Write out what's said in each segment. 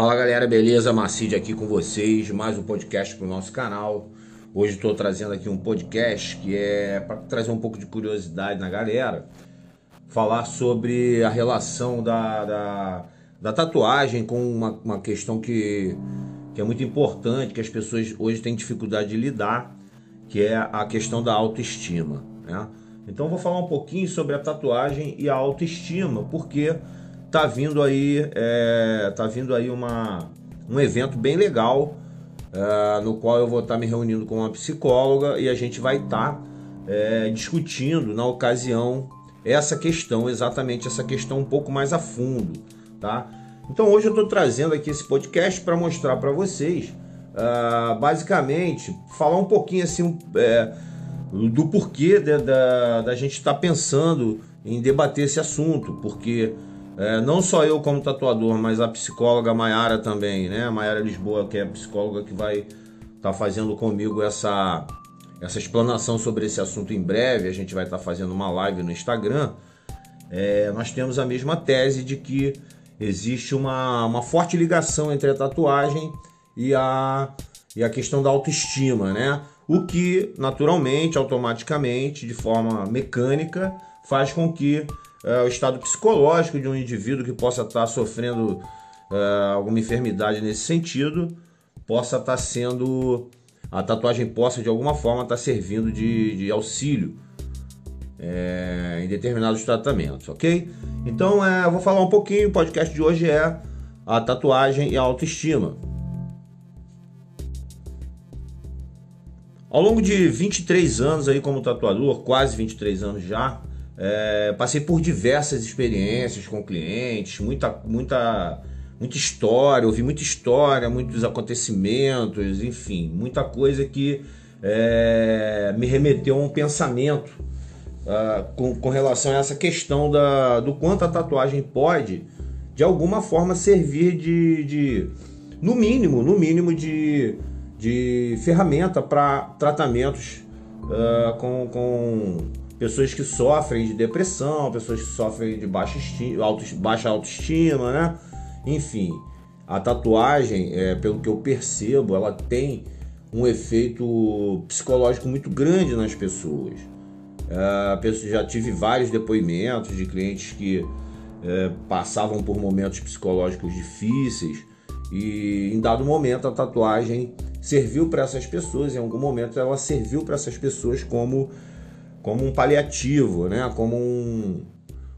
Fala galera, beleza? Macide aqui com vocês, mais um podcast para o nosso canal. Hoje estou trazendo aqui um podcast que é para trazer um pouco de curiosidade na galera, falar sobre a relação da, da, da tatuagem com uma, uma questão que, que é muito importante, que as pessoas hoje têm dificuldade de lidar, que é a questão da autoestima. Né? Então vou falar um pouquinho sobre a tatuagem e a autoestima, porque tá vindo aí, é, tá vindo aí uma, um evento bem legal, é, no qual eu vou estar tá me reunindo com uma psicóloga e a gente vai estar tá, é, discutindo na ocasião essa questão, exatamente essa questão um pouco mais a fundo, tá? Então hoje eu estou trazendo aqui esse podcast para mostrar para vocês, uh, basicamente, falar um pouquinho assim é, do porquê da, da, gente estar tá pensando em debater esse assunto, porque é, não só eu como tatuador, mas a psicóloga Maiara também, né? A Maiara Lisboa, que é a psicóloga que vai estar tá fazendo comigo essa, essa explanação sobre esse assunto em breve. A gente vai estar tá fazendo uma live no Instagram. É, nós temos a mesma tese de que existe uma, uma forte ligação entre a tatuagem e a, e a questão da autoestima, né? O que naturalmente, automaticamente, de forma mecânica, faz com que é, o estado psicológico de um indivíduo que possa estar sofrendo é, alguma enfermidade nesse sentido, possa estar sendo. A tatuagem possa de alguma forma estar servindo de, de auxílio é, em determinados tratamentos, ok? Então é, eu vou falar um pouquinho, o podcast de hoje é a tatuagem e a autoestima. Ao longo de 23 anos aí como tatuador, quase 23 anos já, é, passei por diversas experiências com clientes, muita, muita, muita história, ouvi muita história, muitos acontecimentos, enfim, muita coisa que é, me remeteu a um pensamento uh, com, com relação a essa questão da, do quanto a tatuagem pode, de alguma forma, servir de, de no mínimo, no mínimo, de, de ferramenta para tratamentos uh, com, com pessoas que sofrem de depressão, pessoas que sofrem de baixa, estima, auto, baixa autoestima, né? Enfim, a tatuagem, é, pelo que eu percebo, ela tem um efeito psicológico muito grande nas pessoas. É, já tive vários depoimentos de clientes que é, passavam por momentos psicológicos difíceis e em dado momento a tatuagem serviu para essas pessoas, em algum momento ela serviu para essas pessoas como como um paliativo, né? como um,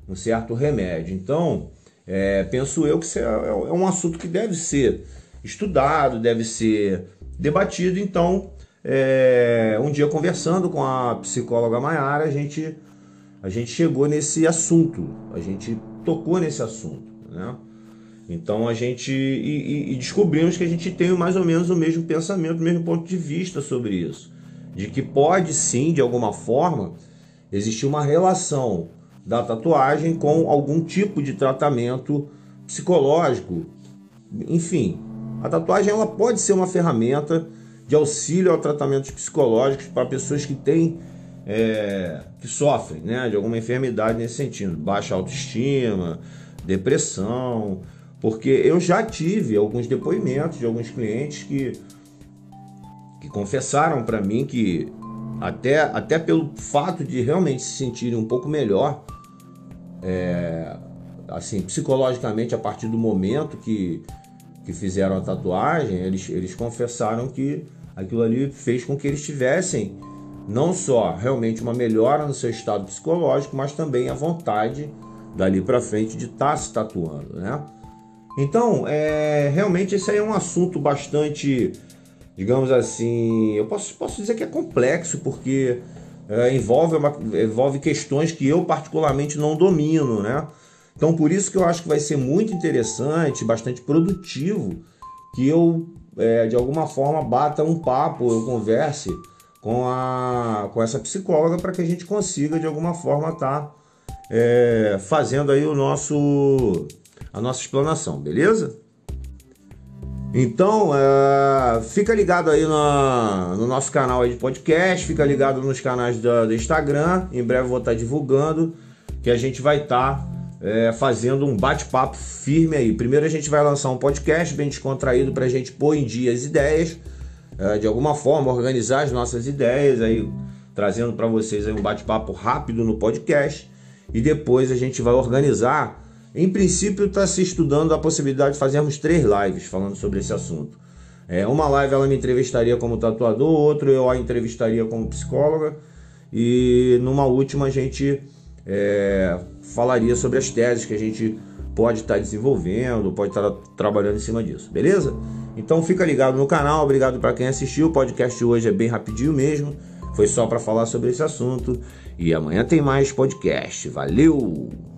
um certo remédio. Então, é, penso eu que isso é, é, um assunto que deve ser estudado, deve ser debatido. Então, é, um dia conversando com a psicóloga Maiara, a gente, a gente chegou nesse assunto, a gente tocou nesse assunto. Né? Então a gente e, e descobrimos que a gente tem mais ou menos o mesmo pensamento, o mesmo ponto de vista sobre isso de que pode sim, de alguma forma, existir uma relação da tatuagem com algum tipo de tratamento psicológico. Enfim, a tatuagem ela pode ser uma ferramenta de auxílio a tratamentos psicológicos para pessoas que têm é, que sofrem né, de alguma enfermidade nesse sentido, baixa autoestima, depressão, porque eu já tive alguns depoimentos de alguns clientes que que confessaram para mim que até, até pelo fato de realmente se sentirem um pouco melhor, é, assim, psicologicamente, a partir do momento que, que fizeram a tatuagem, eles, eles confessaram que aquilo ali fez com que eles tivessem não só realmente uma melhora no seu estado psicológico, mas também a vontade dali para frente de estar tá se tatuando, né? Então, é, realmente esse aí é um assunto bastante digamos assim, eu posso, posso dizer que é complexo, porque é, envolve, uma, envolve questões que eu particularmente não domino, né? Então por isso que eu acho que vai ser muito interessante, bastante produtivo, que eu é, de alguma forma bata um papo, eu converse com, a, com essa psicóloga para que a gente consiga de alguma forma estar tá, é, fazendo aí o nosso a nossa explanação, beleza? Então, é, fica ligado aí no, no, nosso canal de podcast, fica ligado nos canais do, Instagram. Em breve vou estar divulgando que a gente vai estar é, fazendo um bate-papo firme aí. Primeiro a gente vai lançar um podcast bem descontraído para a gente pôr em dia as ideias, é, de alguma forma organizar as nossas ideias, aí trazendo para vocês aí um bate-papo rápido no podcast. E depois a gente vai organizar. Em princípio está se estudando a possibilidade de fazermos três lives falando sobre esse assunto. É, uma live ela me entrevistaria como tatuador, outro eu a entrevistaria como psicóloga e numa última a gente é, falaria sobre as teses que a gente pode estar tá desenvolvendo, pode estar tá trabalhando em cima disso, beleza? Então fica ligado no canal, obrigado para quem assistiu. O podcast hoje é bem rapidinho mesmo, foi só para falar sobre esse assunto e amanhã tem mais podcast. Valeu!